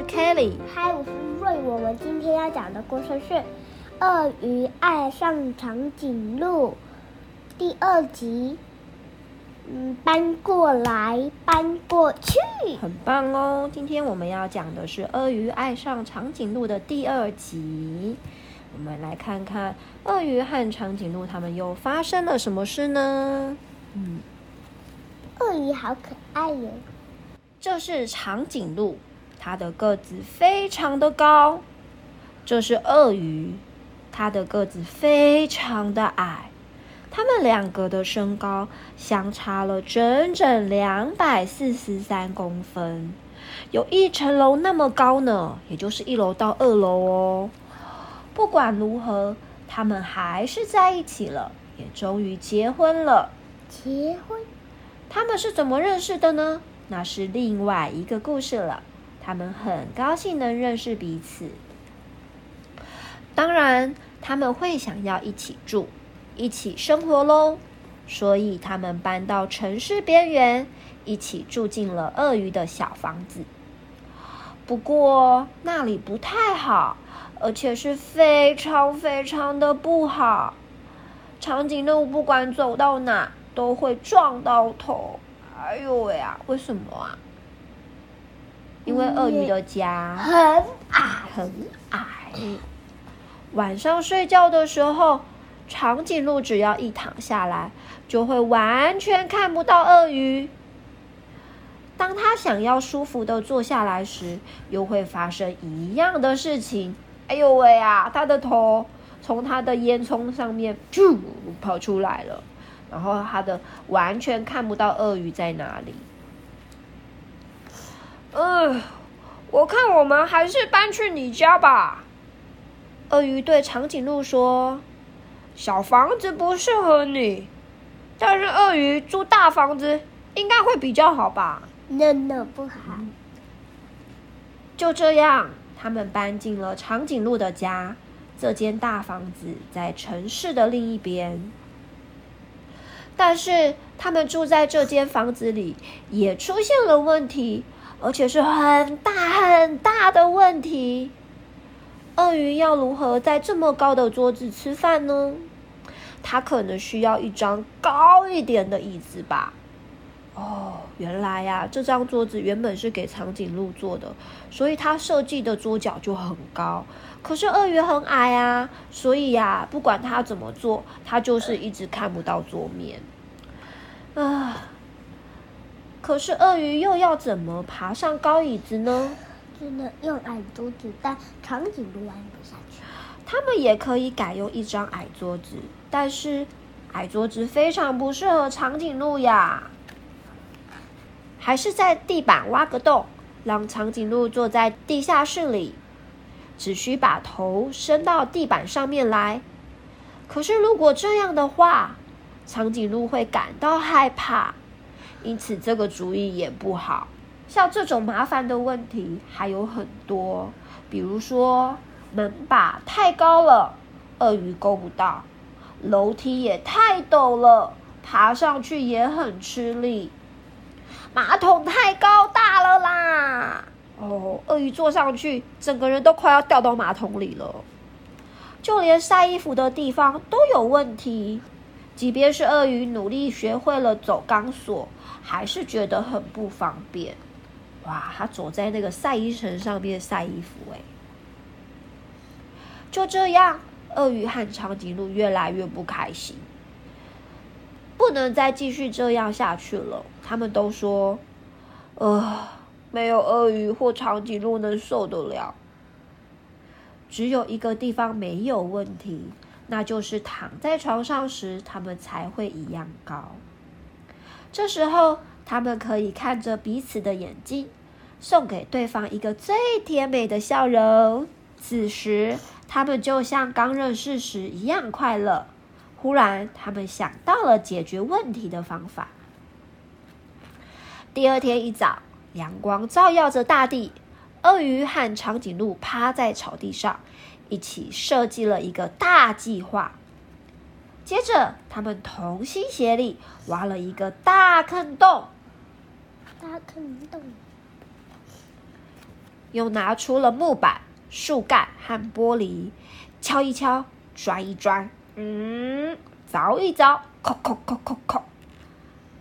是 Kelly。嗨，我是瑞。我们今天要讲的故事是《鳄鱼爱上长颈鹿》第二集。嗯，搬过来，搬过去，很棒哦！今天我们要讲的是《鳄鱼爱上长颈鹿》的第二集。我们来看看鳄鱼和长颈鹿他们又发生了什么事呢？嗯，鳄鱼好可爱哟。这是长颈鹿，它的个子非常的高。这是鳄鱼，它的个子非常的矮。他们两个的身高相差了整整两百四十三公分，有一层楼那么高呢，也就是一楼到二楼哦。不管如何，他们还是在一起了，也终于结婚了。结婚？他们是怎么认识的呢？那是另外一个故事了。他们很高兴能认识彼此，当然他们会想要一起住。一起生活喽，所以他们搬到城市边缘，一起住进了鳄鱼的小房子。不过那里不太好，而且是非常非常的不好。长颈鹿不管走到哪都会撞到头。哎呦喂啊！为什么啊？因为鳄鱼的家很矮，很矮。晚上睡觉的时候。长颈鹿只要一躺下来，就会完全看不到鳄鱼。当他想要舒服的坐下来时，又会发生一样的事情。哎呦喂啊！他的头从他的烟囱上面就跑出来了，然后他的完全看不到鳄鱼在哪里。嗯，我看我们还是搬去你家吧。鳄鱼对长颈鹿说。小房子不适合你，但是鳄鱼住大房子应该会比较好吧？No No，不好。就这样，他们搬进了长颈鹿的家。这间大房子在城市的另一边，但是他们住在这间房子里也出现了问题，而且是很大很大的问题。鳄鱼要如何在这么高的桌子吃饭呢？它可能需要一张高一点的椅子吧。哦，原来呀，这张桌子原本是给长颈鹿坐的，所以它设计的桌脚就很高。可是鳄鱼很矮啊，所以呀，不管它怎么做，它就是一直看不到桌面。啊，可是鳄鱼又要怎么爬上高椅子呢？只能用矮桌子，但长颈鹿弯不下去。他们也可以改用一张矮桌子，但是矮桌子非常不适合长颈鹿呀。还是在地板挖个洞，让长颈鹿坐在地下室里，只需把头伸到地板上面来。可是如果这样的话，长颈鹿会感到害怕，因此这个主意也不好。像这种麻烦的问题还有很多，比如说。门把太高了，鳄鱼够不到；楼梯也太陡了，爬上去也很吃力。马桶太高大了啦！哦，鳄鱼坐上去，整个人都快要掉到马桶里了。就连晒衣服的地方都有问题，即便是鳄鱼努力学会了走钢索，还是觉得很不方便。哇，他走在那个晒衣绳上面晒衣服，哎。就这样，鳄鱼和长颈鹿越来越不开心，不能再继续这样下去了。他们都说：“呃，没有鳄鱼或长颈鹿能受得了。”只有一个地方没有问题，那就是躺在床上时，他们才会一样高。这时候，他们可以看着彼此的眼睛，送给对方一个最甜美的笑容。此时，他们就像刚认识时一样快乐。忽然，他们想到了解决问题的方法。第二天一早，阳光照耀着大地，鳄鱼和长颈鹿趴在草地上，一起设计了一个大计划。接着，他们同心协力，挖了一个大坑洞。大坑洞。又拿出了木板、树干和玻璃，敲一敲，钻一钻，嗯，凿一凿，扣扣扣扣扣。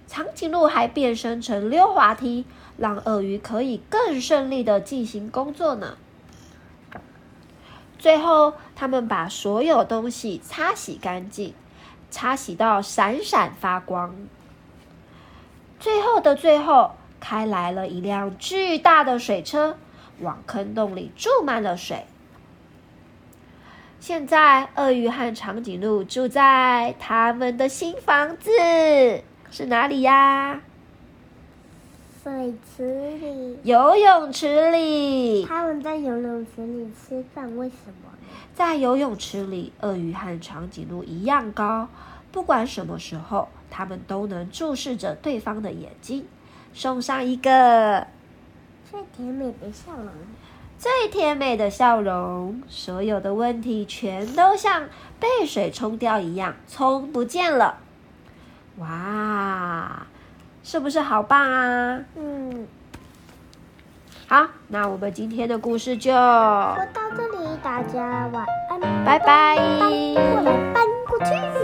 长颈鹿还变身成溜滑梯，让鳄鱼可以更顺利的进行工作呢。最后，他们把所有东西擦洗干净，擦洗到闪闪发光。最后的最后，开来了一辆巨大的水车，往坑洞里注满了水。现在，鳄鱼和长颈鹿住在他们的新房子，是哪里呀？水池里，游泳池里。他们在游泳池里吃饭，为什么？在游泳池里，鳄鱼和长颈鹿一样高，不管什么时候，他们都能注视着对方的眼睛，送上一个最甜美的笑容。最甜美的笑容，所有的问题全都像被水冲掉一样，冲不见了。哇！是不是好棒啊？嗯，好，那我们今天的故事就说到这里，大家晚安，拜拜。搬过来，搬过去。